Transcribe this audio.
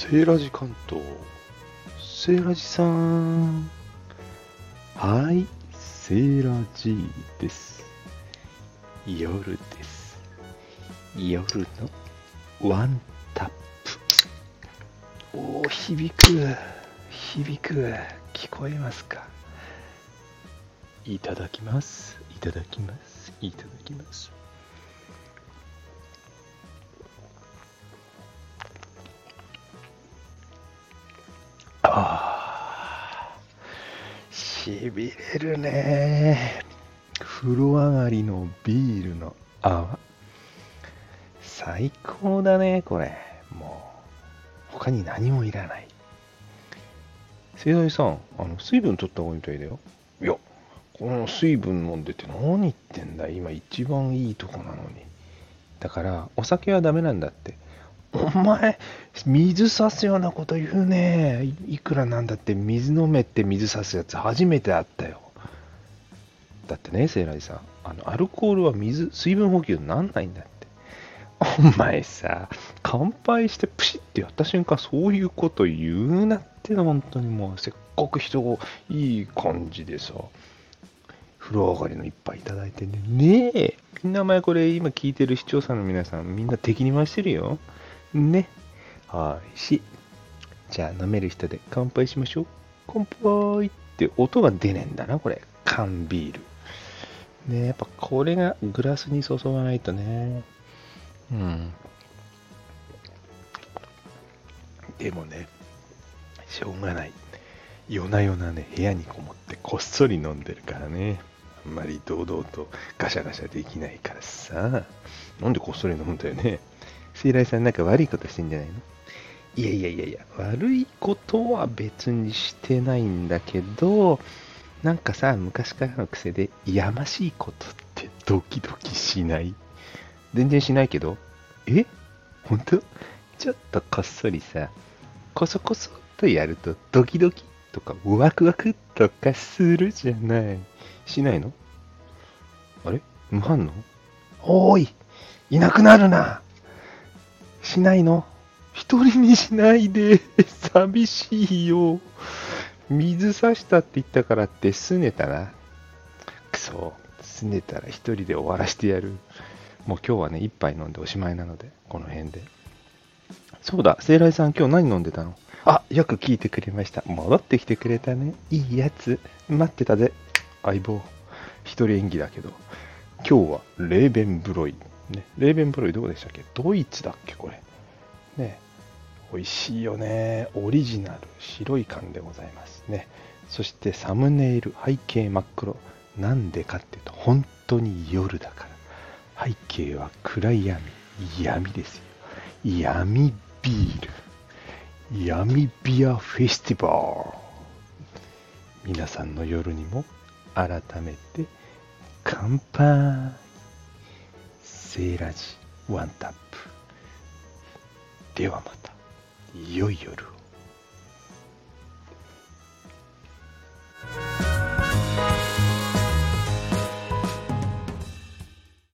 セーラジ関東。セーラジさん。はい、セーラジです。夜です。夜のワンタップ。おー、響く。響く。聞こえますか？いただきます。いただきます。いただきます。しびれるね。風呂上がりのビールの泡。最高だね、これ。もう、他に何もいらない。盛大さん、あの、水分取った方がいいみたいだよ。いや、この水分飲んでて何言ってんだ今一番いいとこなのに。だから、お酒はダメなんだって。お前、水差すようなこと言うね。いいくらなんだって水飲めって水差すやつ初めて会ったよ。だってね、セイラジさん、あの、アルコールは水、水分補給になんないんだって。お前さ、乾杯してプシッってやった瞬間、そういうこと言うなっての、本当にもう、せっかく人がいい感じでさ、風呂上がりの一杯いただいてね。ねえ、みんな前これ今聞いてる視聴者の皆さん、みんな敵に回してるよ。ね。はいし。じゃあ飲める人で乾杯しましょう。乾杯って音が出ねえんだな、これ。缶ビール。ねやっぱこれがグラスに注がないとね。うん。でもね、しょうがない。夜な夜なね、部屋にこもってこっそり飲んでるからね。あんまり堂々とガシャガシャできないからさ。なんでこっそり飲むんだよね。セイライさんなんか悪いことしてんじゃないの？いやいやいやいや、悪いことは別にしてないんだけど、なんかさ、昔からの癖で、やましいことってドキドキしない？全然しないけど、え？本当？ちょっとこっそりさ、こそこそっとやるとドキドキとかワクワクとかするじゃない？しないの？あれ？無反応？おーい！いなくなるな！しないの？一人にしないで。寂しいよ。水差したって言ったからって拗ねたな。くそ拗ねたら一人で終わらしてやる。もう今日はね一杯飲んでおしまいなのでこの辺で。そうだ聖来さん今日何飲んでたの？あよく聞いてくれました。戻ってきてくれたね。いいやつ。待ってたぜ。相棒。一人演技だけど。今日はレーベンブロイ。ね、レーベンブロイどこでしたっけ？ドイツだっけこれ。ね。美味しいよね。オリジナル。白い缶でございますね。そしてサムネイル、背景真っ黒。なんでかっていうと、本当に夜だから。背景は暗い闇。闇ですよ。闇ビール。闇ビアフェスティバル。皆さんの夜にも改めて乾杯。セーラジワンタップ。ではまた、良い夜を。